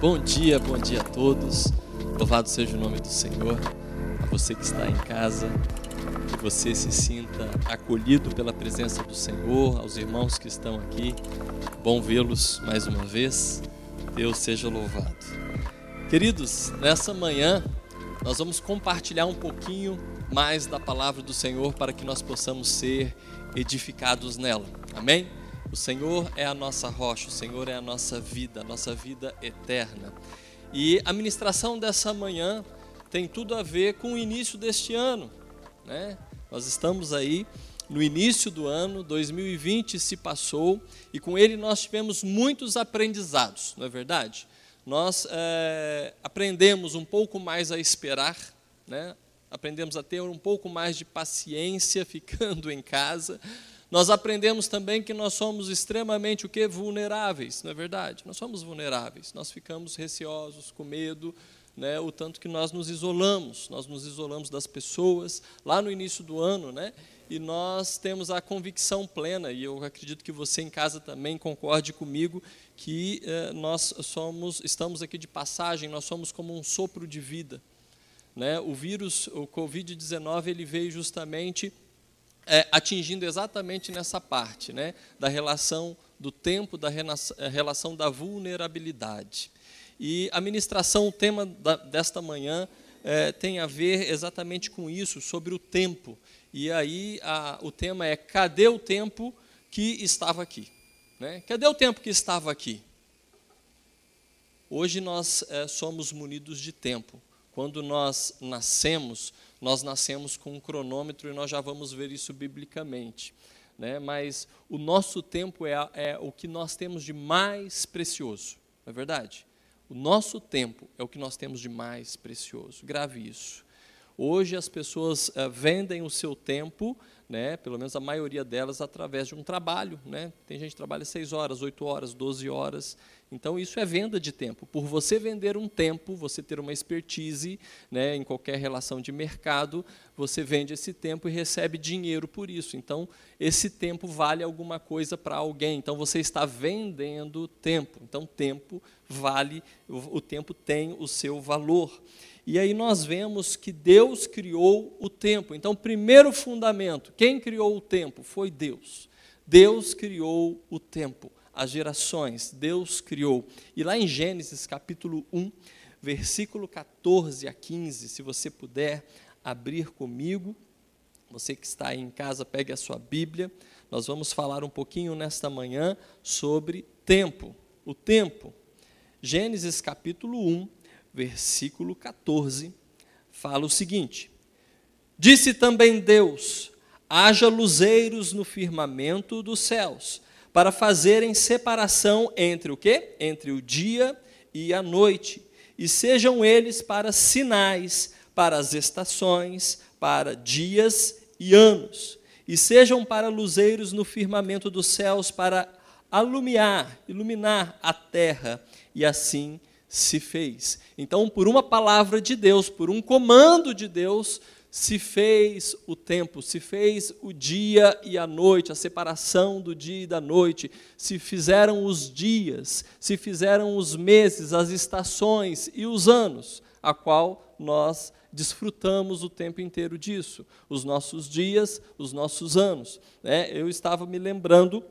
Bom dia, bom dia a todos. Louvado seja o nome do Senhor. A você que está em casa, que você se sinta acolhido pela presença do Senhor, aos irmãos que estão aqui. Bom vê-los mais uma vez. Deus seja louvado. Queridos, nessa manhã nós vamos compartilhar um pouquinho mais da palavra do Senhor para que nós possamos ser edificados nela. Amém? O Senhor é a nossa rocha, o Senhor é a nossa vida, a nossa vida eterna. E a ministração dessa manhã tem tudo a ver com o início deste ano. Né? Nós estamos aí no início do ano, 2020 se passou e com ele nós tivemos muitos aprendizados, não é verdade? Nós é, aprendemos um pouco mais a esperar, né? aprendemos a ter um pouco mais de paciência ficando em casa, nós aprendemos também que nós somos extremamente o que vulneráveis, não é verdade? Nós somos vulneráveis. Nós ficamos receosos, com medo, né, o tanto que nós nos isolamos, nós nos isolamos das pessoas lá no início do ano, né? E nós temos a convicção plena, e eu acredito que você em casa também concorde comigo, que eh, nós somos, estamos aqui de passagem, nós somos como um sopro de vida. Né? O vírus, o Covid-19, ele veio justamente é, atingindo exatamente nessa parte, né, da relação do tempo, da é, relação da vulnerabilidade. E a ministração, o tema da, desta manhã, é, tem a ver exatamente com isso, sobre o tempo. E aí a, o tema é: cadê o tempo que estava aqui? Né? Cadê o tempo que estava aqui? Hoje nós é, somos munidos de tempo. Quando nós nascemos, nós nascemos com um cronômetro e nós já vamos ver isso biblicamente. Né? Mas o nosso tempo é, é o que nós temos de mais precioso, não é verdade? O nosso tempo é o que nós temos de mais precioso. Grave isso. Hoje as pessoas uh, vendem o seu tempo, né, pelo menos a maioria delas, através de um trabalho. Né? Tem gente que trabalha 6 horas, 8 horas, 12 horas. Então, isso é venda de tempo. Por você vender um tempo, você ter uma expertise né, em qualquer relação de mercado, você vende esse tempo e recebe dinheiro por isso. Então, esse tempo vale alguma coisa para alguém. Então, você está vendendo tempo. Então, tempo vale, o tempo tem o seu valor. E aí nós vemos que Deus criou o tempo. Então, primeiro fundamento, quem criou o tempo? Foi Deus. Deus criou o tempo as gerações, Deus criou. E lá em Gênesis capítulo 1, versículo 14 a 15, se você puder abrir comigo, você que está aí em casa, pegue a sua Bíblia. Nós vamos falar um pouquinho nesta manhã sobre tempo. O tempo. Gênesis capítulo 1, versículo 14, fala o seguinte: Disse também Deus: haja luzeiros no firmamento dos céus para fazerem separação entre o quê? Entre o dia e a noite, e sejam eles para sinais, para as estações, para dias e anos, e sejam para luzeiros no firmamento dos céus para alumiar, iluminar a terra, e assim se fez. Então, por uma palavra de Deus, por um comando de Deus, se fez o tempo, se fez o dia e a noite, a separação do dia e da noite, se fizeram os dias, se fizeram os meses, as estações e os anos, a qual nós desfrutamos o tempo inteiro disso, os nossos dias, os nossos anos. Né? Eu estava me lembrando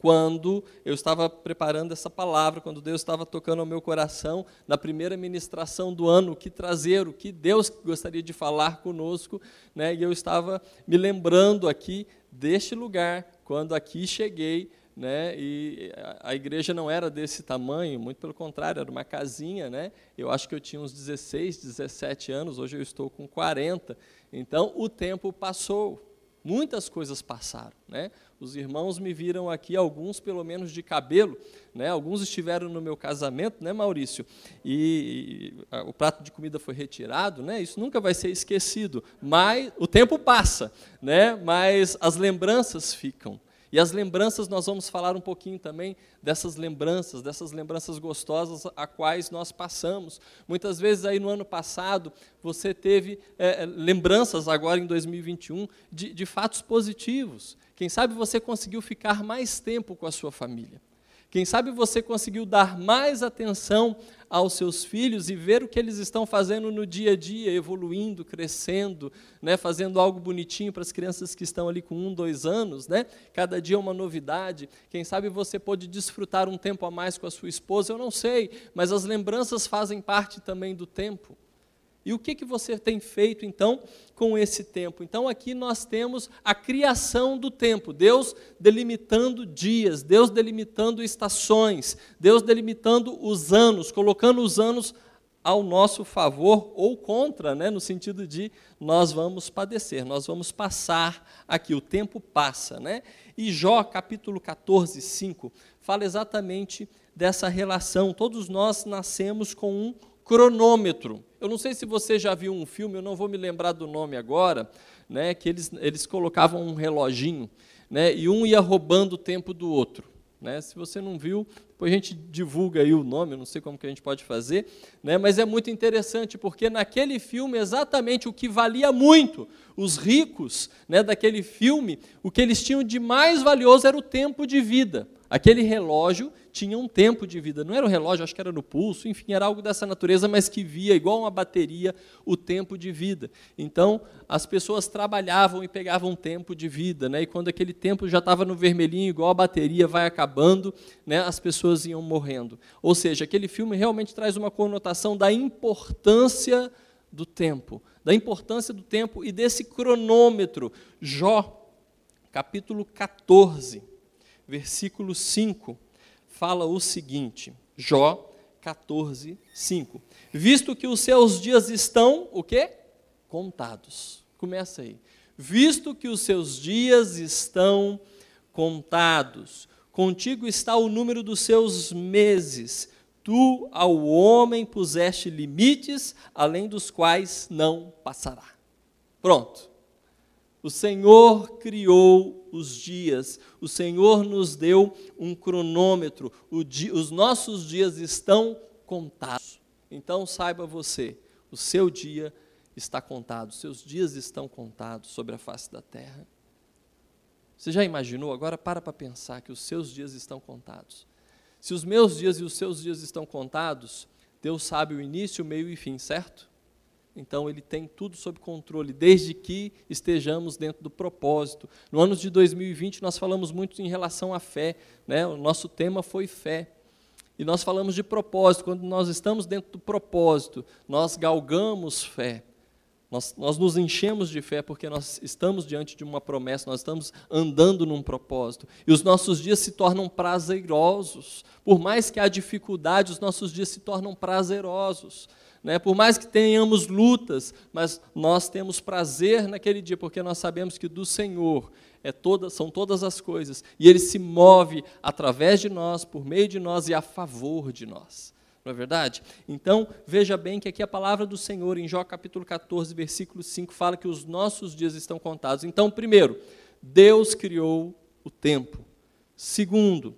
quando eu estava preparando essa palavra, quando Deus estava tocando ao meu coração, na primeira ministração do ano, o que trazer, o que Deus gostaria de falar conosco, né? e eu estava me lembrando aqui deste lugar, quando aqui cheguei, né? E a igreja não era desse tamanho, muito pelo contrário, era uma casinha, né? Eu acho que eu tinha uns 16, 17 anos, hoje eu estou com 40. Então o tempo passou, muitas coisas passaram, né? Os irmãos me viram aqui, alguns pelo menos de cabelo, né? alguns estiveram no meu casamento, né, Maurício? E, e a, o prato de comida foi retirado, né? Isso nunca vai ser esquecido. Mas o tempo passa, né? Mas as lembranças ficam. E as lembranças, nós vamos falar um pouquinho também dessas lembranças, dessas lembranças gostosas a quais nós passamos. Muitas vezes aí no ano passado, você teve é, lembranças agora em 2021 de, de fatos positivos. Quem sabe você conseguiu ficar mais tempo com a sua família. Quem sabe você conseguiu dar mais atenção aos seus filhos e ver o que eles estão fazendo no dia a dia, evoluindo, crescendo, né, fazendo algo bonitinho para as crianças que estão ali com um, dois anos, né? Cada dia uma novidade. Quem sabe você pode desfrutar um tempo a mais com a sua esposa, eu não sei, mas as lembranças fazem parte também do tempo. E o que, que você tem feito então com esse tempo? Então aqui nós temos a criação do tempo, Deus delimitando dias, Deus delimitando estações, Deus delimitando os anos, colocando os anos ao nosso favor ou contra, né, no sentido de nós vamos padecer, nós vamos passar aqui, o tempo passa. Né? E Jó, capítulo 14, 5, fala exatamente dessa relação. Todos nós nascemos com um cronômetro. Eu não sei se você já viu um filme, eu não vou me lembrar do nome agora, né, que eles, eles colocavam um reloginho, né, e um ia roubando o tempo do outro. Né? Se você não viu, depois a gente divulga aí o nome, eu não sei como que a gente pode fazer, né? mas é muito interessante, porque naquele filme, exatamente o que valia muito, os ricos né, daquele filme, o que eles tinham de mais valioso era o tempo de vida. Aquele relógio tinha um tempo de vida. Não era o relógio, acho que era no pulso, enfim, era algo dessa natureza, mas que via, igual uma bateria, o tempo de vida. Então, as pessoas trabalhavam e pegavam tempo de vida, né? e quando aquele tempo já estava no vermelhinho, igual a bateria vai acabando, né? as pessoas iam morrendo. Ou seja, aquele filme realmente traz uma conotação da importância do tempo, da importância do tempo e desse cronômetro. Jó, capítulo 14, versículo 5 fala o seguinte, Jó 14, 5. Visto que os seus dias estão, o quê? Contados. Começa aí. Visto que os seus dias estão contados, contigo está o número dos seus meses. Tu ao homem puseste limites, além dos quais não passará. Pronto. O Senhor criou os dias, o Senhor nos deu um cronômetro, os nossos dias estão contados. Então saiba você, o seu dia está contado, seus dias estão contados sobre a face da terra. Você já imaginou? Agora para para pensar que os seus dias estão contados. Se os meus dias e os seus dias estão contados, Deus sabe o início, o meio e fim, certo? Então ele tem tudo sob controle, desde que estejamos dentro do propósito. No ano de 2020 nós falamos muito em relação à fé, né? O nosso tema foi fé. E nós falamos de propósito. Quando nós estamos dentro do propósito, nós galgamos fé. Nós, nós nos enchemos de fé porque nós estamos diante de uma promessa, nós estamos andando num propósito. E os nossos dias se tornam prazerosos. Por mais que há dificuldade, os nossos dias se tornam prazerosos. Né? Por mais que tenhamos lutas, mas nós temos prazer naquele dia, porque nós sabemos que do Senhor é toda, são todas as coisas, e Ele se move através de nós, por meio de nós e a favor de nós. Não é verdade? Então, veja bem que aqui a palavra do Senhor, em Jó capítulo 14, versículo 5, fala que os nossos dias estão contados. Então, primeiro, Deus criou o tempo. Segundo,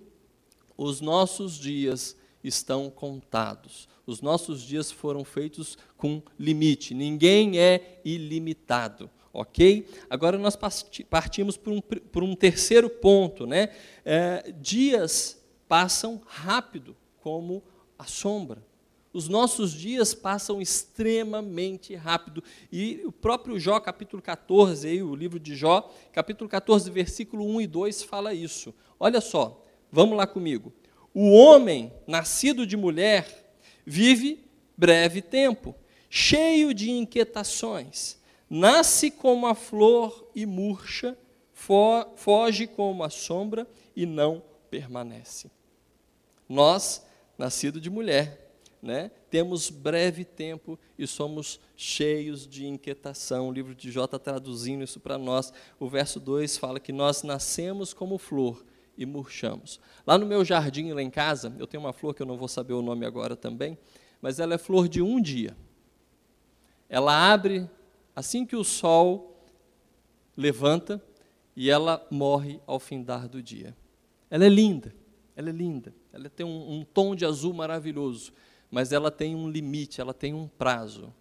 os nossos dias estão contados. Os nossos dias foram feitos com limite. Ninguém é ilimitado. Ok? Agora nós partimos por um, por um terceiro ponto. Né? É, dias passam rápido, como a sombra. Os nossos dias passam extremamente rápido. E o próprio Jó, capítulo 14, aí, o livro de Jó, capítulo 14, versículo 1 e 2, fala isso. Olha só, vamos lá comigo. O homem nascido de mulher vive breve tempo, cheio de inquietações. Nasce como a flor e murcha, foge como a sombra e não permanece. Nós, nascido de mulher, né, temos breve tempo e somos cheios de inquietação. O livro de Jó está traduzindo isso para nós. O verso 2 fala que nós nascemos como flor e murchamos. Lá no meu jardim, lá em casa, eu tenho uma flor que eu não vou saber o nome agora também, mas ela é flor de um dia. Ela abre assim que o sol levanta e ela morre ao findar do dia. Ela é linda, ela é linda, ela tem um, um tom de azul maravilhoso, mas ela tem um limite, ela tem um prazo.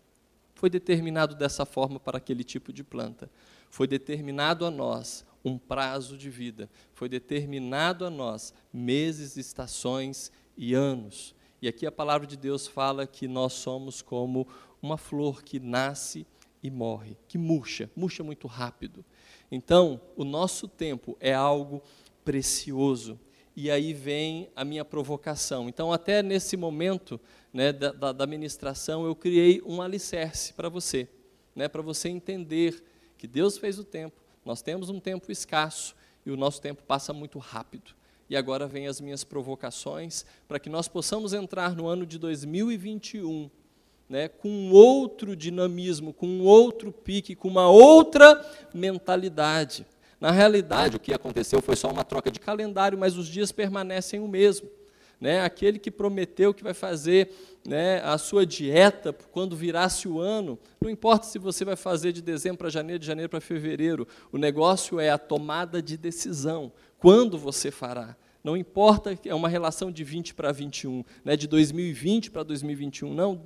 Foi determinado dessa forma para aquele tipo de planta. Foi determinado a nós um prazo de vida. Foi determinado a nós meses, estações e anos. E aqui a palavra de Deus fala que nós somos como uma flor que nasce e morre, que murcha, murcha muito rápido. Então, o nosso tempo é algo precioso. E aí vem a minha provocação. Então, até nesse momento né, da, da, da ministração, eu criei um alicerce para você, né, para você entender que Deus fez o tempo, nós temos um tempo escasso e o nosso tempo passa muito rápido. E agora vem as minhas provocações para que nós possamos entrar no ano de 2021 né, com outro dinamismo, com outro pique, com uma outra mentalidade. Na realidade, o que aconteceu foi só uma troca de calendário, mas os dias permanecem o mesmo. Né? Aquele que prometeu que vai fazer né, a sua dieta quando virasse o ano, não importa se você vai fazer de dezembro para janeiro, de janeiro para fevereiro, o negócio é a tomada de decisão. Quando você fará? Não importa, é uma relação de 20 para 21, né, de 2020 para 2021. Não,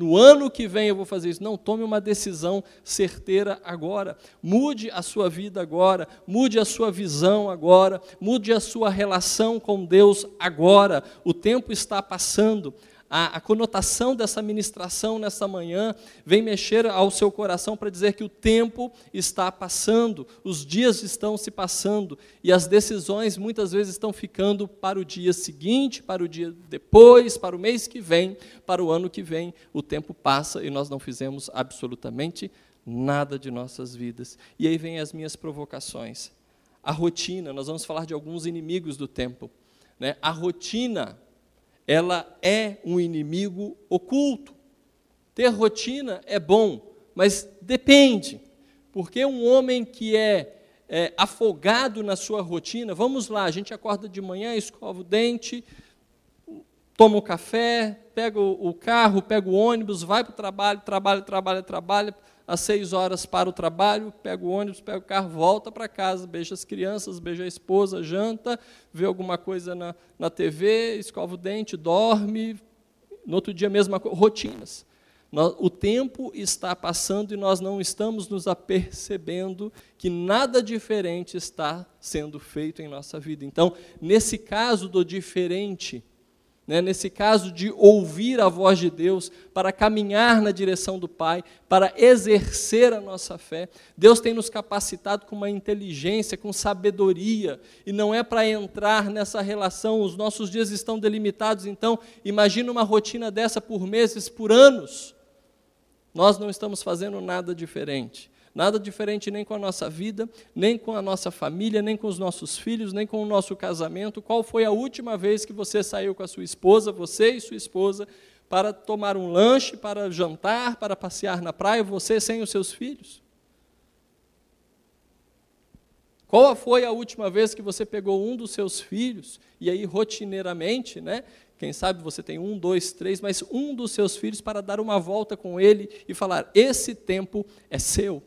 no ano que vem eu vou fazer isso. Não, tome uma decisão certeira agora. Mude a sua vida agora, mude a sua visão agora, mude a sua relação com Deus agora. O tempo está passando a, a conotação dessa ministração nessa manhã vem mexer ao seu coração para dizer que o tempo está passando, os dias estão se passando e as decisões muitas vezes estão ficando para o dia seguinte, para o dia depois, para o mês que vem, para o ano que vem. O tempo passa e nós não fizemos absolutamente nada de nossas vidas. E aí vem as minhas provocações. A rotina, nós vamos falar de alguns inimigos do tempo. Né? A rotina ela é um inimigo oculto. Ter rotina é bom, mas depende. Porque um homem que é, é, afogado na sua rotina, vamos lá, a gente acorda de manhã, escova o dente, toma um café, pega o, carro, pega o ônibus, vai para o trabalho, trabalha, trabalha, trabalha, às seis horas para o trabalho, pega o ônibus, pega o carro, volta para casa, beija as crianças, beija a esposa, janta, vê alguma coisa na, na TV, escova o dente, dorme, no outro dia mesma coisa, rotinas. O tempo está passando e nós não estamos nos apercebendo que nada diferente está sendo feito em nossa vida. Então, nesse caso do diferente, né, nesse caso de ouvir a voz de Deus, para caminhar na direção do Pai, para exercer a nossa fé. Deus tem nos capacitado com uma inteligência, com sabedoria, e não é para entrar nessa relação, os nossos dias estão delimitados, então, imagina uma rotina dessa por meses, por anos. Nós não estamos fazendo nada diferente. Nada diferente nem com a nossa vida, nem com a nossa família, nem com os nossos filhos, nem com o nosso casamento. Qual foi a última vez que você saiu com a sua esposa, você e sua esposa, para tomar um lanche, para jantar, para passear na praia, você sem os seus filhos? Qual foi a última vez que você pegou um dos seus filhos e aí rotineiramente, né? Quem sabe você tem um, dois, três, mas um dos seus filhos para dar uma volta com ele e falar: esse tempo é seu.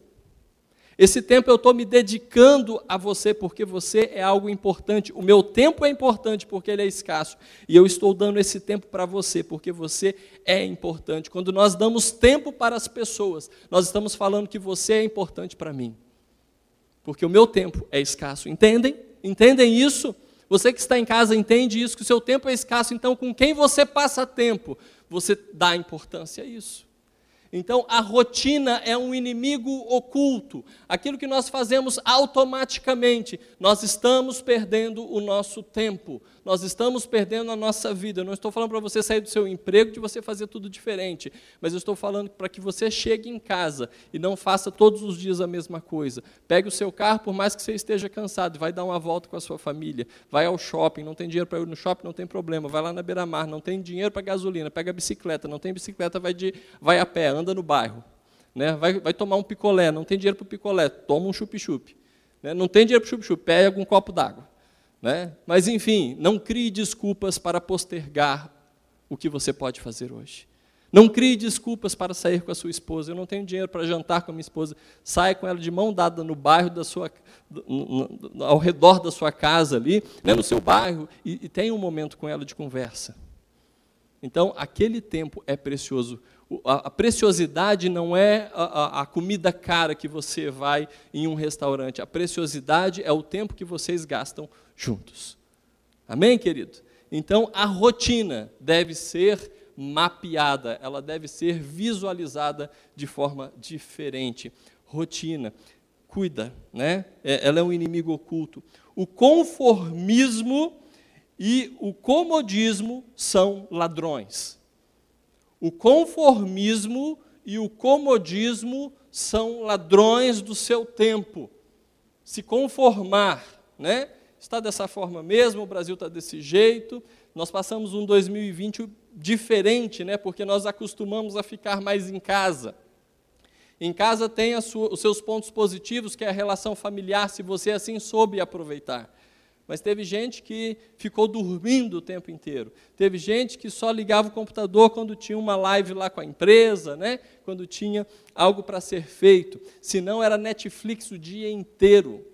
Esse tempo eu estou me dedicando a você porque você é algo importante. O meu tempo é importante porque ele é escasso. E eu estou dando esse tempo para você porque você é importante. Quando nós damos tempo para as pessoas, nós estamos falando que você é importante para mim. Porque o meu tempo é escasso. Entendem? Entendem isso? Você que está em casa entende isso, que o seu tempo é escasso. Então, com quem você passa tempo, você dá importância a isso. Então, a rotina é um inimigo oculto. Aquilo que nós fazemos automaticamente, nós estamos perdendo o nosso tempo, nós estamos perdendo a nossa vida. Eu não estou falando para você sair do seu emprego, de você fazer tudo diferente, mas eu estou falando para que você chegue em casa e não faça todos os dias a mesma coisa. Pegue o seu carro, por mais que você esteja cansado, vai dar uma volta com a sua família, vai ao shopping, não tem dinheiro para ir no shopping, não tem problema, vai lá na beira-mar, não tem dinheiro para gasolina, pega a bicicleta, não tem bicicleta, vai, de, vai a pé, anda no bairro. Né? Vai, vai tomar um picolé, não tem dinheiro para o picolé, toma um chup-chup. Né? Não tem dinheiro para o chup-chup, pega um copo d'água. Né? Mas, enfim, não crie desculpas para postergar o que você pode fazer hoje. Não crie desculpas para sair com a sua esposa. Eu não tenho dinheiro para jantar com a minha esposa. Saia com ela de mão dada no bairro da sua, ao redor da sua casa ali, né, no seu bairro, e, e tenha um momento com ela de conversa. Então, aquele tempo é precioso. A, preciosidade não é a, comida cara que você vai em um restaurante. A preciosidade é o tempo que vocês gastam juntos. Amém, querido? Então, a rotina deve ser mapeada, ela deve ser visualizada de forma diferente. Rotina, cuida, né? É, ela é um inimigo oculto. O conformismo e o comodismo são ladrões. O conformismo e o comodismo são ladrões do seu tempo. Se conformar, né? Está dessa forma mesmo, o Brasil está desse jeito. Nós passamos um 2020 diferente, né? Porque nós acostumamos a ficar mais em casa. Em casa tem sua, os seus pontos positivos, que é a relação familiar, se você assim soube aproveitar. Mas teve gente que ficou dormindo o tempo inteiro. Teve gente que só ligava o computador quando tinha uma live lá com a empresa, né? quando tinha algo para ser feito. Se não, era Netflix o dia inteiro.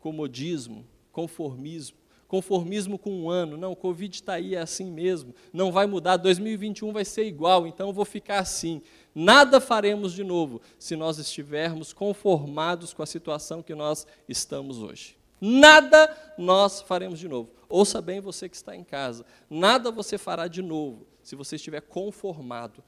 Comodismo, conformismo. Conformismo com um ano. Não, o Covid está aí, é assim mesmo. Não vai mudar. 2021 vai ser igual, então eu vou ficar assim. Nada faremos de novo se nós estivermos conformados com a situação que nós estamos hoje. Nada nós faremos de novo. Ouça bem você que está em casa. Nada você fará de novo se você estiver conformado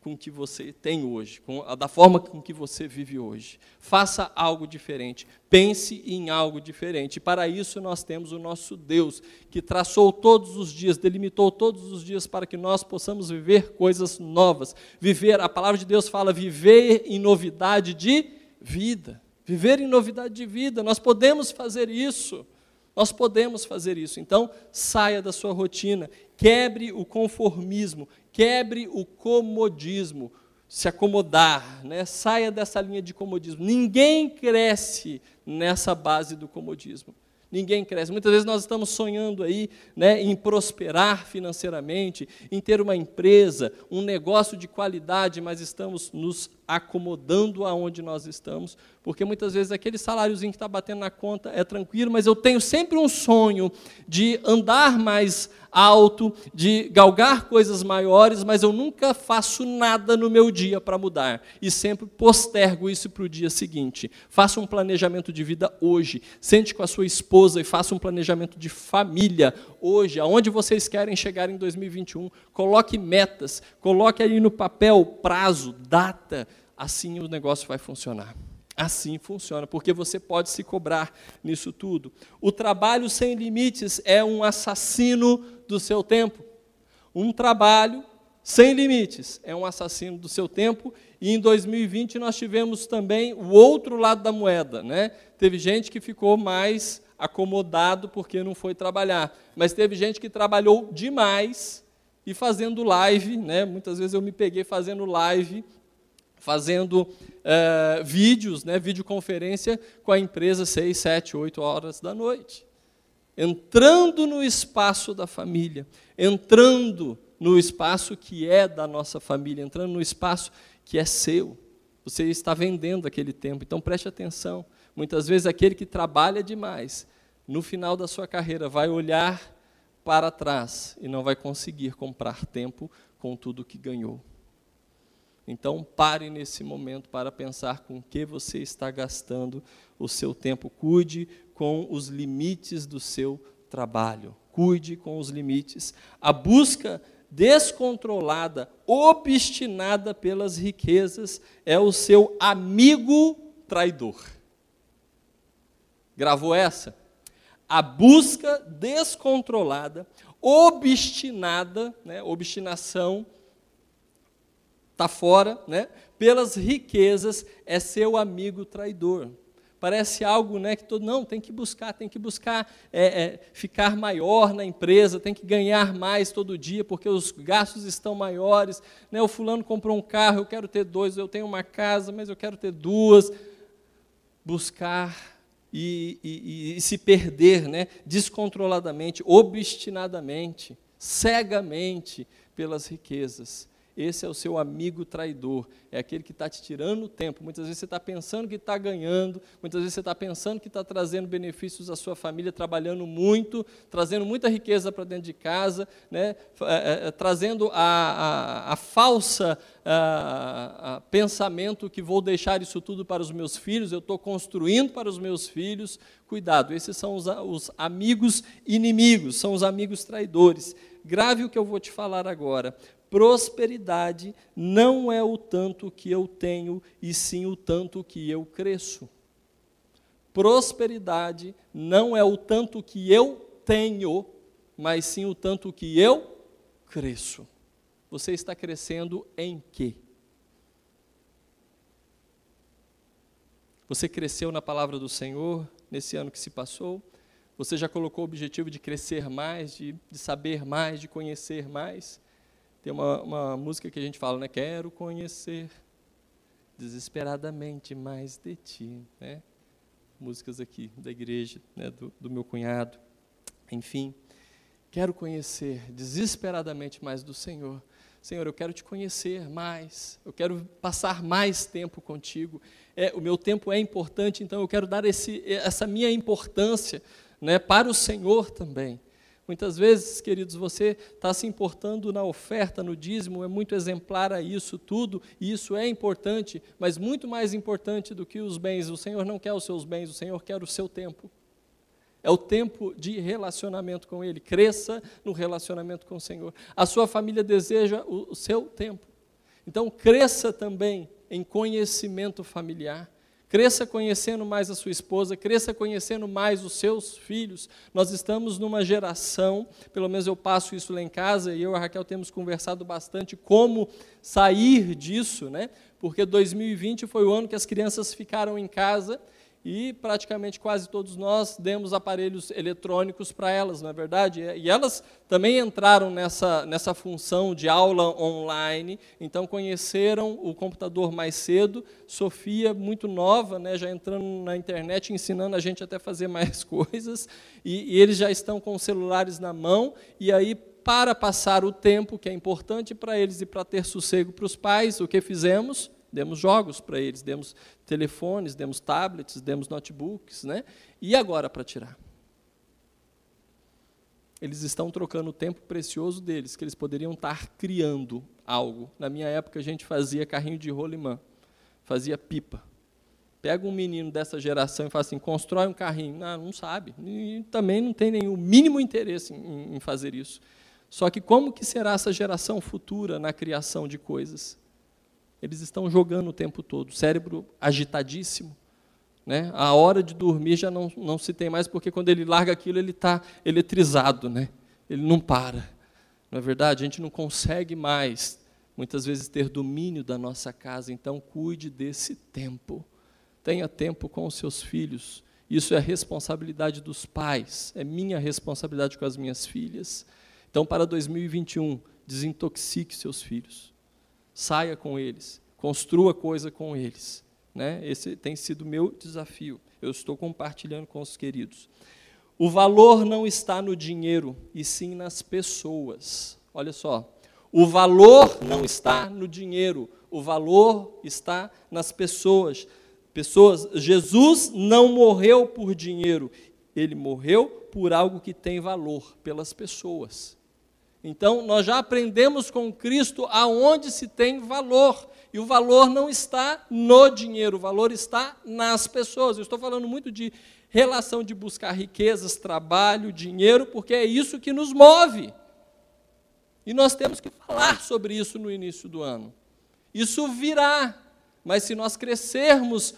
com o que você tem hoje, com a, da forma com que você vive hoje. Faça algo diferente, pense em algo diferente. Para isso nós temos o nosso Deus, que traçou todos os dias, delimitou todos os dias para que nós possamos viver coisas novas. Viver, a palavra de Deus fala, viver em novidade de vida. Viver em novidade de vida, nós podemos fazer isso. Nós podemos fazer isso. Então, saia da sua rotina, quebre o conformismo, quebre o comodismo, se acomodar, né? saia dessa linha de comodismo. Ninguém cresce nessa base do comodismo. Ninguém cresce. Muitas vezes nós estamos sonhando aí né, em prosperar financeiramente, em ter uma empresa, um negócio de qualidade, mas estamos nos acomodando aonde nós estamos, porque muitas vezes aquele saláriozinho que está batendo na conta é tranquilo, mas eu tenho sempre um sonho de andar mais alto, de galgar coisas maiores, mas eu nunca faço nada no meu dia para mudar e sempre postergo isso para o dia seguinte. Faça um planejamento de vida hoje, sente com a sua esposa e faça um planejamento de família hoje, aonde vocês querem chegar em 2021. Coloque metas, coloque aí no papel prazo, data, assim o negócio vai funcionar. Assim funciona, porque você pode se cobrar nisso tudo. O trabalho sem limites é um assassino do seu tempo. Um trabalho sem limites é um assassino do seu tempo. E em 2020 nós tivemos também o outro lado da moeda. Né? Teve gente que ficou mais acomodado porque não foi trabalhar. Mas teve gente que trabalhou demais e fazendo live. Né? Muitas vezes eu me peguei fazendo live fazendo uh, vídeos, né, videoconferência com a empresa 6, 7, 8 horas da noite. Entrando no espaço da família, entrando no espaço que é da nossa família, entrando no espaço que é seu. Você está vendendo aquele tempo, então preste atenção. Muitas vezes aquele que trabalha demais, no final da sua carreira, vai olhar para trás e não vai conseguir comprar tempo com tudo que ganhou. Então, pare nesse momento para pensar com que você está gastando o seu tempo. Cuide com os limites do seu trabalho. Cuide com os limites. A busca descontrolada, obstinada pelas riquezas, é o seu amigo traidor. Gravou essa? A busca descontrolada, obstinada, né, obstinação, está fora, né? pelas riquezas, é seu amigo traidor. Parece algo né, que todo, não, tem que buscar, tem que buscar é, é, ficar maior na empresa, tem que ganhar mais todo dia, porque os gastos estão maiores. Né? O fulano comprou um carro, eu quero ter dois, eu tenho uma casa, mas eu quero ter duas. Buscar e, e, e se perder né, descontroladamente, obstinadamente, cegamente pelas riquezas esse é o seu amigo traidor, é aquele que está te tirando o tempo. Muitas vezes você está pensando que está ganhando, muitas vezes você está pensando que está trazendo benefícios à sua família, trabalhando muito, trazendo muita riqueza para dentro de casa, né? É, é, trazendo a, a, a falsa a, a, pensamento que vou deixar isso tudo para os meus filhos, eu estou construindo para os meus filhos. Cuidado, esses são os, os amigos inimigos, são os amigos traidores. Grave o que eu vou te falar agora prosperidade não é o tanto que eu tenho, e sim o tanto que eu cresço. Prosperidade não é o tanto que eu tenho, mas sim o tanto que eu cresço. Você está crescendo em quê? Você cresceu na palavra do Senhor nesse ano que se passou? Você já colocou o objetivo de crescer mais, de, de saber mais, de conhecer mais? Tem uma, uma música que a gente fala, né? Quero conhecer desesperadamente mais de ti, né? Músicas aqui da igreja, né? do, do meu cunhado. Enfim, quero conhecer desesperadamente mais do Senhor. Senhor, eu quero te conhecer mais, eu quero passar mais tempo contigo. É, o meu tempo é importante, então eu quero dar esse, essa minha importância né, para o Senhor também. Muitas vezes, queridos, você está se importando na oferta, no dízimo, é muito exemplar a isso tudo, e isso é importante, mas muito mais importante do que os bens. O Senhor não quer os seus bens, o Senhor quer o seu tempo. É o tempo de relacionamento com Ele. Cresça no relacionamento com o Senhor. A sua família deseja o, seu tempo. Então, cresça também em conhecimento familiar. Cresça conhecendo mais a sua esposa, cresça conhecendo mais os seus filhos. Nós estamos numa geração, pelo menos eu passo isso lá em casa, e eu e a Raquel temos conversado bastante como sair disso, né? Porque 2020 foi o ano que as crianças ficaram em casa e praticamente quase todos nós demos aparelhos eletrônicos para elas, não é verdade? E elas também entraram nessa, nessa função de aula online, então conheceram o computador mais cedo. Sofia, muito nova, né, já entrando na internet, ensinando a gente até fazer mais coisas, e, e eles já estão com celulares na mão, e aí para passar o tempo, que é importante para eles e para ter sossego para os pais, o que fizemos? Demos jogos para eles, demos telefones, demos tablets, demos notebooks, né? E agora para tirar? Eles estão trocando o tempo precioso deles, que eles poderiam estar criando algo. Na minha época a gente fazia carrinho de rolimã, fazia pipa. Pega um menino dessa geração e fala assim, constrói um carrinho. Não, não sabe. E também não tem nenhum mínimo interesse em, em fazer isso. Só que como que será essa geração futura na criação de coisas? Eles estão jogando o tempo todo, cérebro agitadíssimo. Né? A hora de dormir já não, não se tem mais, porque quando ele larga aquilo, ele está eletrizado, né? ele não para. Não é verdade? A gente não consegue mais, muitas vezes, ter domínio da nossa casa, então cuide desse tempo. Tenha tempo com os seus filhos. Isso é responsabilidade dos pais, é minha responsabilidade com as minhas filhas. Então, para 2021, desintoxique seus filhos saia com eles, construa coisa com eles. Né? Esse tem sido meu desafio. Eu estou compartilhando com os queridos. O valor não está no dinheiro, e sim nas pessoas. Olha só. O valor não está no dinheiro, o valor está nas pessoas. Pessoas, Jesus não morreu por dinheiro, ele morreu por algo que tem valor, pelas pessoas. Então, nós já aprendemos com Cristo aonde se tem valor. E o valor não está no dinheiro, o valor está nas pessoas. Eu estou falando muito de relação de buscar riquezas, trabalho, dinheiro, porque é isso que nos move. E nós temos que falar sobre isso no início do ano. Isso virá, mas se nós crescermos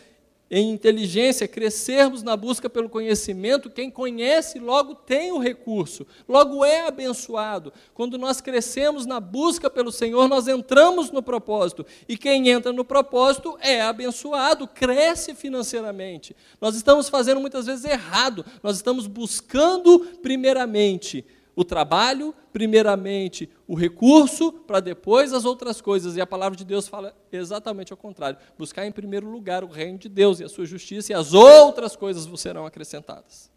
em inteligência, crescermos na busca pelo conhecimento, quem conhece logo tem o recurso, logo é abençoado. Quando nós crescemos na busca pelo Senhor, nós entramos no propósito, e quem entra no propósito é abençoado, cresce financeiramente. Nós estamos fazendo muitas vezes errado, nós estamos buscando primeiramente o trabalho, primeiramente o recurso, para depois as outras coisas. E a palavra de Deus fala exatamente ao contrário: buscar em primeiro lugar o reino de Deus e a sua justiça, e as outras coisas vos serão acrescentadas.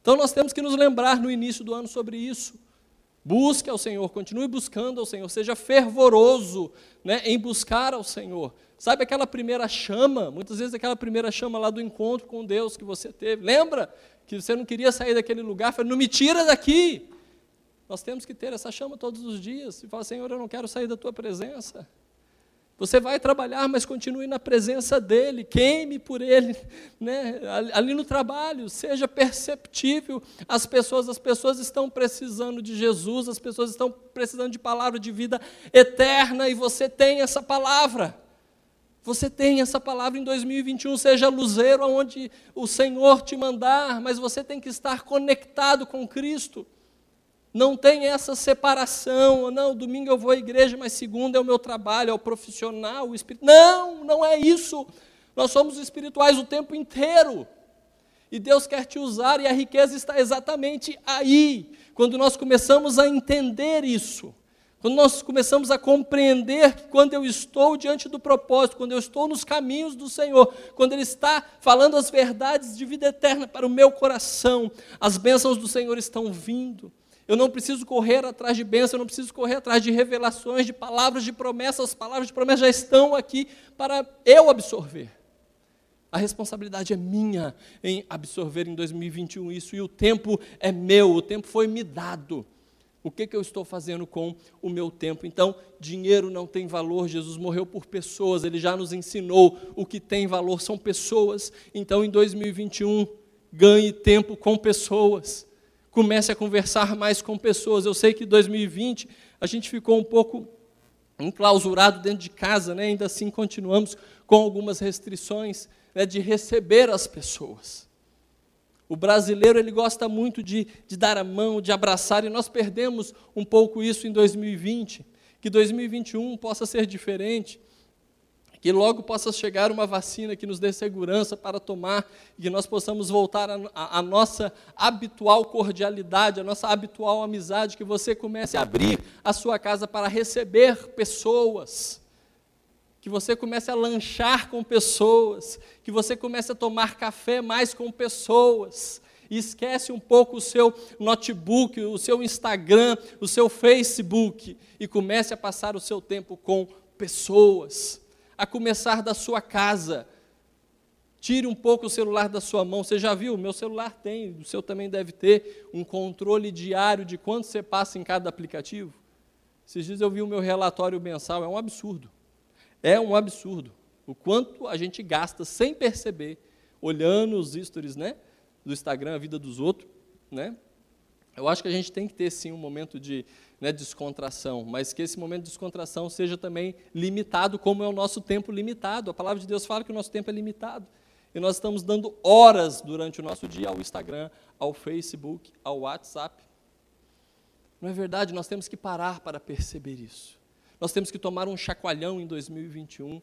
Então nós temos que nos lembrar no início do ano sobre isso. Busque ao Senhor, continue buscando ao Senhor, seja fervoroso né, em buscar ao Senhor. Sabe aquela primeira chama? Muitas vezes aquela primeira chama lá do encontro com Deus que você teve. Lembra que você não queria sair daquele lugar? Falei, não me tira daqui. Nós temos que ter essa chama todos os dias e falar, Senhor, eu não quero sair da tua presença. Você vai trabalhar, mas continue na presença dele, queime por ele, né? ali no trabalho, seja perceptível. As pessoas, as pessoas estão precisando de Jesus, as pessoas estão precisando de palavra de vida eterna e você tem essa palavra. Você tem essa palavra em 2021, seja luzeiro aonde o Senhor te mandar, mas você tem que estar conectado com Cristo. Não tem essa separação, não, domingo eu vou à igreja, mas segunda é o meu trabalho, é o profissional, o espírito. Não, não é isso. Nós somos espirituais o tempo inteiro. E Deus quer te usar, e a riqueza está exatamente aí. Quando nós começamos a entender isso, quando nós começamos a compreender que quando eu estou diante do propósito, quando eu estou nos caminhos do Senhor, quando Ele está falando as verdades de vida eterna para o meu coração, as bênçãos do Senhor estão vindo. Eu não preciso correr atrás de bênçãos, eu não preciso correr atrás de revelações, de palavras de promessa. As palavras de promessa já estão aqui para eu absorver. A responsabilidade é minha em absorver em 2021 isso, e o tempo é meu, o tempo foi me dado. O que, que eu estou fazendo com o meu tempo? Então, dinheiro não tem valor, Jesus morreu por pessoas, ele já nos ensinou o que tem valor são pessoas. Então, em 2021, ganhe tempo com pessoas comece a conversar mais com pessoas. Eu sei que em 2020 a gente ficou um pouco enclausurado dentro de casa, né? ainda assim continuamos com algumas restrições né, de receber as pessoas. O brasileiro ele gosta muito de, de dar a mão, de abraçar, e nós perdemos um pouco isso em 2020. Que 2021 possa ser diferente que logo possa chegar uma vacina que nos dê segurança para tomar e que nós possamos voltar à nossa habitual cordialidade, à nossa habitual amizade, que você comece a abrir a sua casa para receber pessoas, que você comece a lanchar com pessoas, que você comece a tomar café mais com pessoas. E esquece um pouco o seu notebook, o seu Instagram, o seu Facebook e comece a passar o seu tempo com pessoas a começar da sua casa. Tire um pouco o celular da sua mão. Você já viu? Meu celular tem, o seu também deve ter um controle diário de quanto você passa em cada aplicativo. Esses dias eu vi o meu relatório mensal, é um absurdo. É um absurdo. O quanto a gente gasta sem perceber, olhando os stories né, do Instagram, a vida dos outros. Né? Eu acho que a gente tem que ter sim um momento de, né, descontração, mas que esse momento de descontração seja também limitado, como é o nosso tempo limitado. A palavra de Deus fala que o nosso tempo é limitado. E nós estamos dando horas durante o nosso dia ao Instagram, ao Facebook, ao WhatsApp. Não é verdade? Nós temos que parar para perceber isso. Nós temos que tomar um chacoalhão em 2021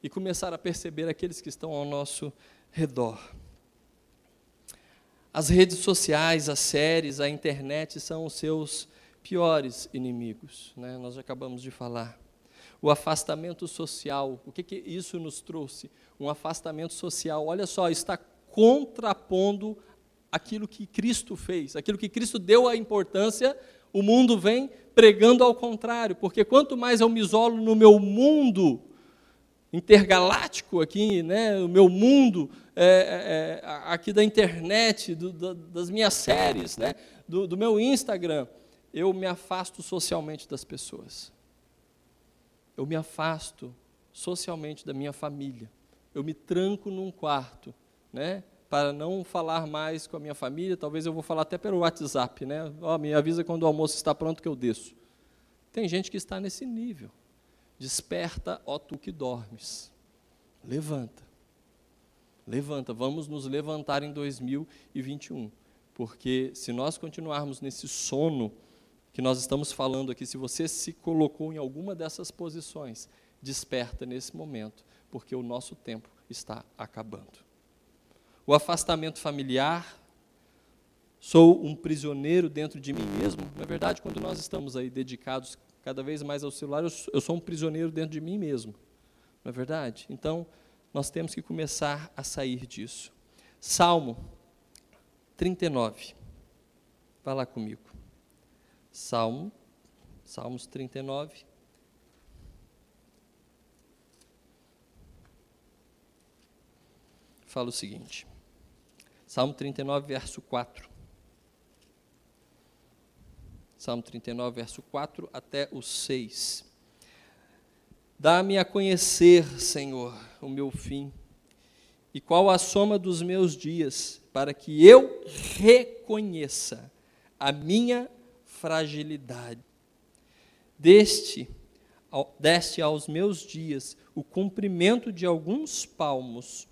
e começar a perceber aqueles que estão ao nosso redor. As redes sociais, as séries, a internet são os seus piores inimigos, né? nós já acabamos de falar. O afastamento social, o que, que isso nos trouxe? Um afastamento social, olha só, está contrapondo aquilo que Cristo fez, aquilo que Cristo deu a importância, o mundo vem pregando ao contrário, porque quanto mais eu me isolo no meu mundo intergaláctico aqui, né, o meu mundo é, é, é aqui da internet, do, das minhas séries, né, do, do meu Instagram, eu me afasto socialmente das pessoas. Eu me afasto socialmente da minha família. Eu me tranco num quarto, né? Para não falar mais com a minha família, talvez eu vou falar até pelo WhatsApp, né? Oh, me avisa quando o almoço está pronto que eu desço. Tem gente que está nesse nível. Desperta, ó tu que dormes. Levanta. Levanta, vamos nos levantar em 2021, porque se nós continuarmos nesse sono, que nós estamos falando aqui, se você se colocou em alguma dessas posições, desperta nesse momento, porque o nosso tempo está acabando. O afastamento familiar, sou um prisioneiro dentro de mim mesmo. Na é verdade, quando nós estamos aí dedicados cada vez mais ao celular, eu sou um prisioneiro dentro de mim mesmo. Não é verdade? Então, nós temos que começar a sair disso. Salmo 39. Vai lá comigo. Salmo, Salmos 39. Fala o seguinte. Salmo 39, verso 4. Salmo 39, verso 4 até o 6. Dá-me a conhecer, Senhor, o meu fim, e qual a soma dos meus dias, para que eu reconheça a minha fragilidade. Deste, deste aos meus dias o cumprimento de alguns palmos.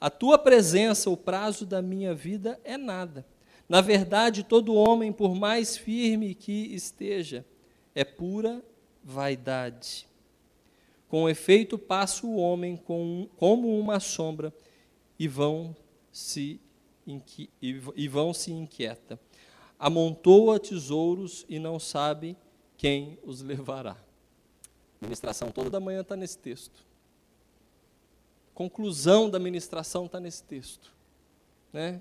A tua presença, o prazo da minha vida é nada. Na verdade, todo homem, por mais firme que esteja, é pura vaidade. Com efeito, passa o homem com, como uma sombra e vão se, inqui, e vão se inquieta. Amontoa tesouros e não sabe quem os levará. A ministração toda da manhã está nesse texto. Conclusão da ministração está nesse texto. Né?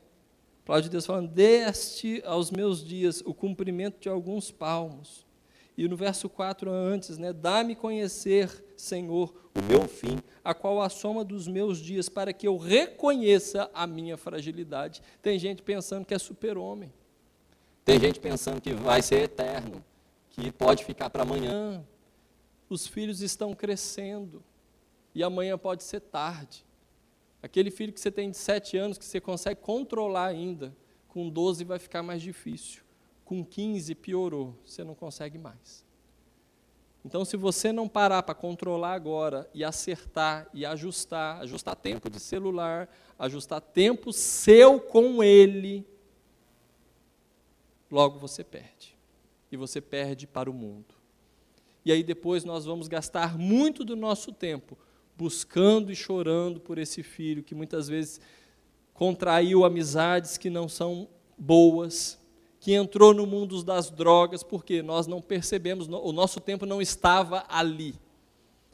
A palavra de Deus falando, deste aos meus dias o cumprimento de alguns palmos. E no verso 4 antes, né, dá-me conhecer, Senhor, o meu fim, a qual a soma dos meus dias, para que eu reconheça a minha fragilidade. Tem gente pensando que é super-homem. Tem gente pensando que vai ser eterno, que pode ficar para amanhã. Os filhos estão crescendo e amanhã pode ser tarde. Aquele filho que você tem de sete anos, que você consegue controlar ainda, com 12 vai ficar mais difícil. Com 15 piorou, você não consegue mais. Então, se você não parar para controlar agora e acertar e ajustar, ajustar tempo de celular, ajustar tempo seu com ele, logo você perde. E você perde para o mundo. E aí depois nós vamos gastar muito do nosso tempo buscando e chorando por esse filho que muitas vezes contraiu amizades que não são boas, que entrou no mundo das drogas, porque nós não percebemos, o nosso tempo não estava ali.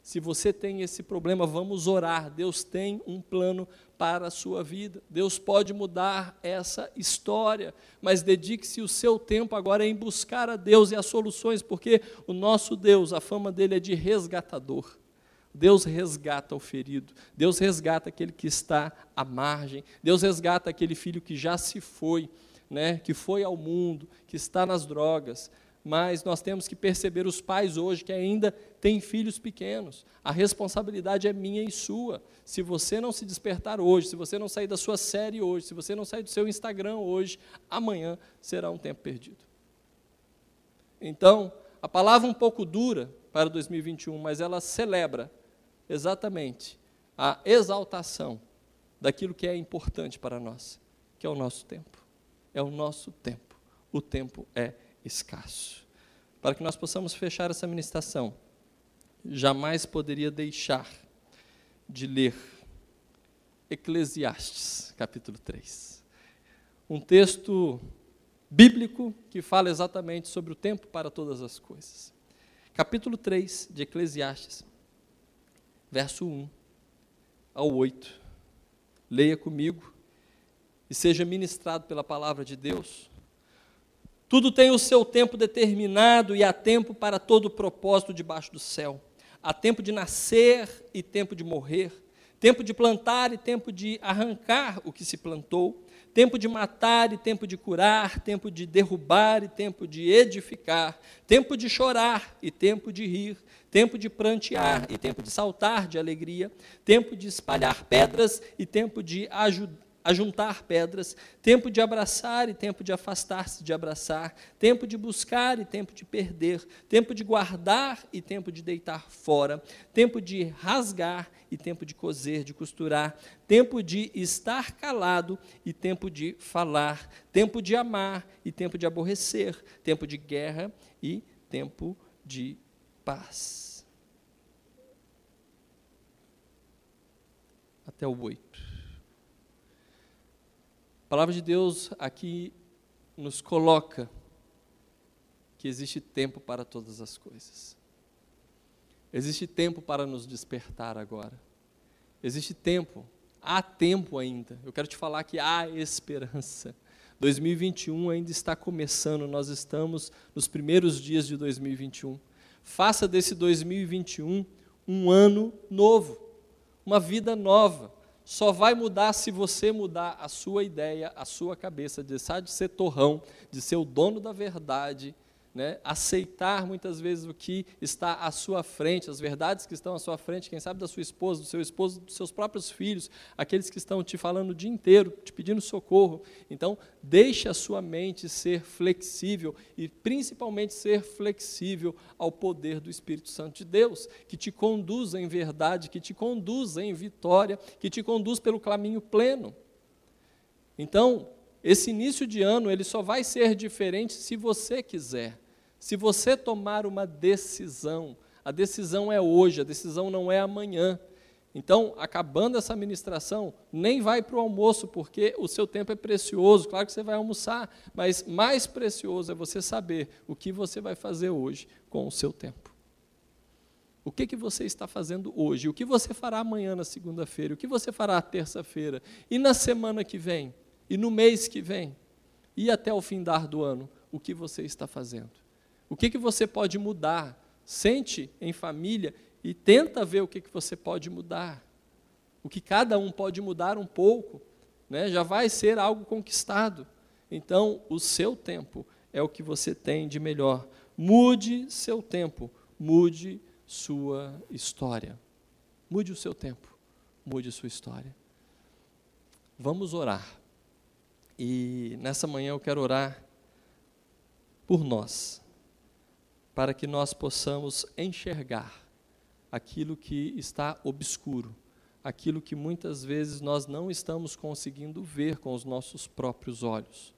Se você tem esse problema, vamos orar. Deus tem um plano para a sua vida. Deus pode mudar essa história, mas dedique-se o seu tempo agora em buscar a Deus e as soluções, porque o nosso Deus, a fama dele é de resgatador. Deus resgata o ferido, Deus resgata aquele que está à margem, Deus resgata aquele filho que já se foi, né, que foi ao mundo, que está nas drogas. Mas nós temos que perceber os pais hoje que ainda têm filhos pequenos. A responsabilidade é minha e sua. Se você não se despertar hoje, se você não sair da sua série hoje, se você não sair do seu Instagram hoje, amanhã será um tempo perdido. Então, a palavra um pouco dura para 2021, mas ela celebra exatamente a exaltação daquilo que é importante para nós, que é o nosso tempo. É o nosso tempo. O tempo é escasso. Para que nós possamos fechar essa ministração, jamais poderia deixar de ler Eclesiastes, capítulo 3. Um texto bíblico que fala exatamente sobre o tempo para todas as coisas. Capítulo 3 de Eclesiastes verso 1 ao 8. Leia comigo e seja ministrado pela palavra de Deus. Tudo tem o seu tempo determinado e há tempo para todo propósito debaixo do céu. Há tempo de nascer e tempo de morrer, tempo de plantar e tempo de arrancar o que se plantou, tempo de matar e tempo de curar, tempo de derrubar e tempo de edificar, tempo de chorar e tempo de rir, tempo de prantear e tempo de saltar de alegria, tempo de espalhar pedras e tempo de ajuntar pedras, tempo de abraçar e tempo de afastar-se de abraçar, tempo de buscar e tempo de perder, tempo de guardar e tempo de deitar fora, tempo de rasgar e tempo de coser, de costurar, tempo de estar calado e tempo de falar, tempo de amar e tempo de aborrecer, tempo de guerra e tempo de paz. Até o 8. A palavra de Deus aqui nos coloca que existe tempo para todas as coisas. Existe tempo para nos despertar agora. Existe tempo, há tempo ainda. Eu quero te falar que há esperança. 2021 ainda está começando, nós estamos nos primeiros dias de 2021. Faça desse 2021 um ano novo, uma vida nova. Só vai mudar se você mudar a sua ideia, a sua cabeça, de deixar de ser torrão, de ser o dono da verdade, né? aceitar muitas vezes o que está à sua frente, as verdades que estão à sua frente, quem sabe da sua esposa, do seu esposo, dos seus próprios filhos, aqueles que estão te falando o dia inteiro, te pedindo socorro. Então, deixe a sua mente ser flexível e principalmente ser flexível ao poder do Espírito Santo de Deus, que te conduz em verdade, que te conduz em vitória, que te conduz pelo caminho pleno. Então, esse início de ano ele só vai ser diferente se você quiser. Se você tomar uma decisão, a decisão é hoje, a decisão não é amanhã. Então, acabando essa ministração, nem vai para o almoço, porque o seu tempo é precioso. Claro que você vai almoçar, mas mais precioso é você saber o que você vai fazer hoje com o seu tempo. O que, que você está fazendo hoje? O que você fará amanhã na segunda-feira? O que você fará terça-feira? E na semana que vem? E no mês que vem? E até o fim do ano? O que você está fazendo? O que, que você pode mudar? Sente em família e tenta ver o que, que você pode mudar. O que cada um pode mudar um pouco, né, já vai ser algo conquistado. Então, o seu tempo é o que você tem de melhor. Mude seu tempo, mude sua história. Mude o seu tempo, mude sua história. Vamos orar. E nessa manhã eu quero orar por nós para que nós possamos enxergar aquilo que está obscuro, aquilo que muitas vezes nós não estamos conseguindo ver com os nossos próprios olhos.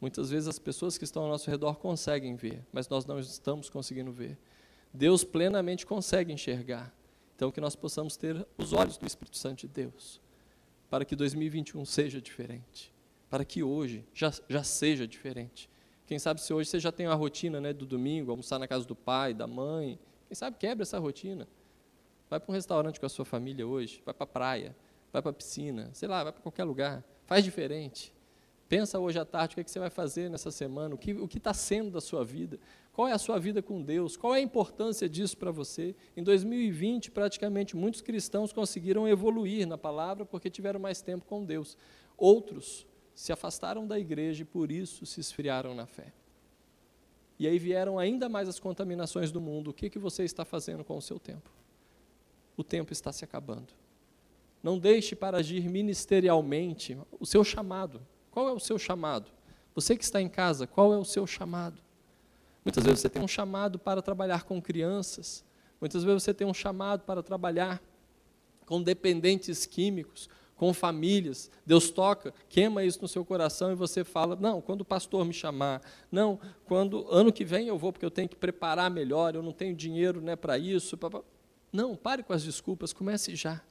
Muitas vezes as pessoas que estão ao nosso redor conseguem ver, mas nós não estamos conseguindo ver. Deus plenamente consegue enxergar. Então, que nós possamos ter os olhos do Espírito Santo de Deus, para que 2021 seja diferente, para que hoje já, já seja diferente. Quem sabe se hoje você já tem uma rotina né, do domingo, almoçar na casa do pai, da mãe. Quem sabe quebra essa rotina. Vai para um restaurante com a sua família hoje, vai para a praia, vai para a piscina, sei lá, vai para qualquer lugar. Faz diferente. Pensa hoje à tarde o que, é que você vai fazer nessa semana, o que o está sendo da sua vida, qual é a sua vida com Deus, qual é a importância disso para você. Em 2020, praticamente muitos cristãos conseguiram evoluir na palavra porque tiveram mais tempo com Deus. Outros se afastaram da igreja e por isso se esfriaram na fé. E aí vieram ainda mais as contaminações do mundo. O que, que você está fazendo com o seu tempo? O tempo está se acabando. Não deixe para agir ministerialmente o seu chamado. Qual é o seu chamado? Você que está em casa, qual é o seu chamado? Muitas vezes você tem um chamado para trabalhar com crianças, muitas vezes você tem um chamado para trabalhar com dependentes químicos, com famílias. Deus toca, queima isso no seu coração e você fala: não, quando o pastor me chamar, não, quando ano que vem eu vou porque eu tenho que preparar melhor, eu não tenho dinheiro né, para isso. Não, pare com as desculpas, comece já.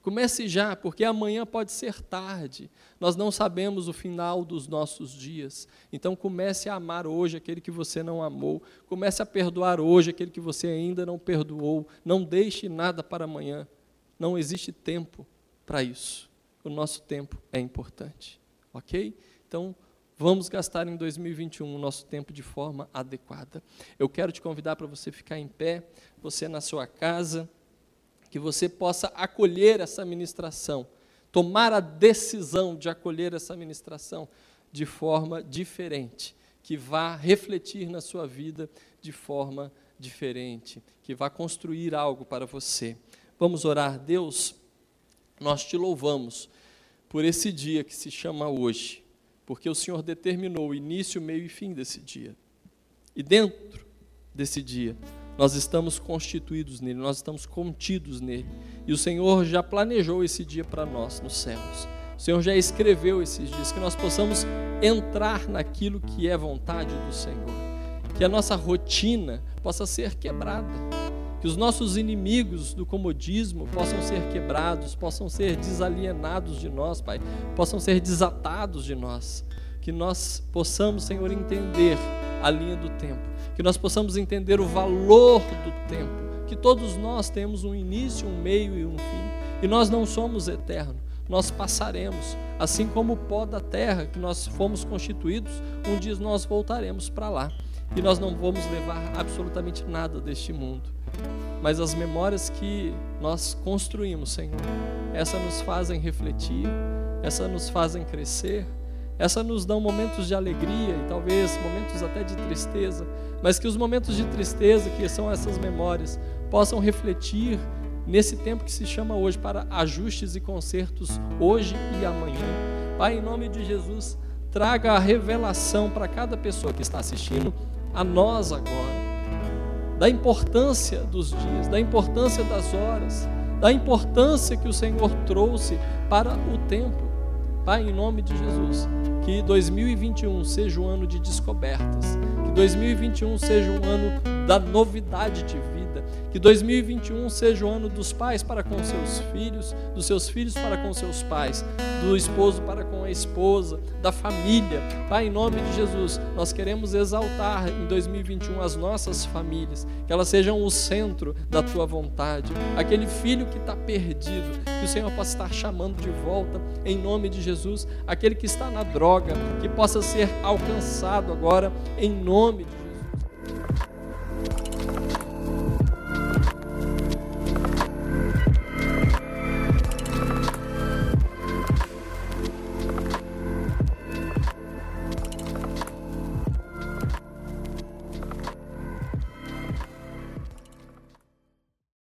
Comece já, porque amanhã pode ser tarde. Nós não sabemos o final dos nossos dias. Então comece a amar hoje aquele que você não amou. Comece a perdoar hoje aquele que você ainda não perdoou. Não deixe nada para amanhã. Não existe tempo para isso. O nosso tempo é importante, ok? Então, vamos gastar em 2021 o nosso tempo de forma adequada. Eu quero te convidar para você ficar em pé, você na sua casa, que você possa acolher essa ministração, tomar a decisão de acolher essa ministração de forma diferente, que vá refletir na sua vida de forma diferente, que vá construir algo para você. Vamos orar, Deus nós te louvamos por esse dia que se chama hoje, porque o Senhor determinou o início, meio e fim desse dia. E dentro desse dia, nós estamos constituídos nele, nós estamos contidos nele. E o Senhor já planejou esse dia para nós nos céus. O Senhor já escreveu esses dias, que nós possamos entrar naquilo que é vontade do Senhor. Que a nossa rotina possa ser quebrada que os nossos inimigos do comodismo possam ser quebrados, possam ser desalienados de nós, Pai, possam ser desatados de nós. Que nós possamos, Senhor, entender a linha do tempo, que nós possamos entender o valor do tempo, que todos nós temos um início, um meio e um fim, e nós não somos eternos, nós passaremos. Assim como o pó da terra que nós fomos constituídos, um dia nós voltaremos para lá. E nós não vamos levar absolutamente nada deste mundo. Mas as memórias que nós construímos, Senhor, essas nos fazem refletir, essas nos fazem crescer, essas nos dão momentos de alegria e talvez momentos até de tristeza, mas que os momentos de tristeza, que são essas memórias, possam refletir nesse tempo que se chama hoje para ajustes e consertos hoje e amanhã. Pai, em nome de Jesus, traga a revelação para cada pessoa que está assistindo, a nós agora, da importância dos dias, da importância das horas, da importância que o Senhor trouxe para o tempo. Pai, em nome de Jesus, que 2021 seja um ano de descobertas, que 2021 seja um ano da novidade de vida que 2021 seja o ano dos pais para com seus filhos, dos seus filhos para com seus pais, do esposo para com a esposa, da família. Pai, em nome de Jesus, nós queremos exaltar em 2021 as nossas famílias, que elas sejam o centro da tua vontade. Aquele filho que está perdido, que o Senhor possa estar chamando de volta em nome de Jesus. Aquele que está na droga, que possa ser alcançado agora em nome de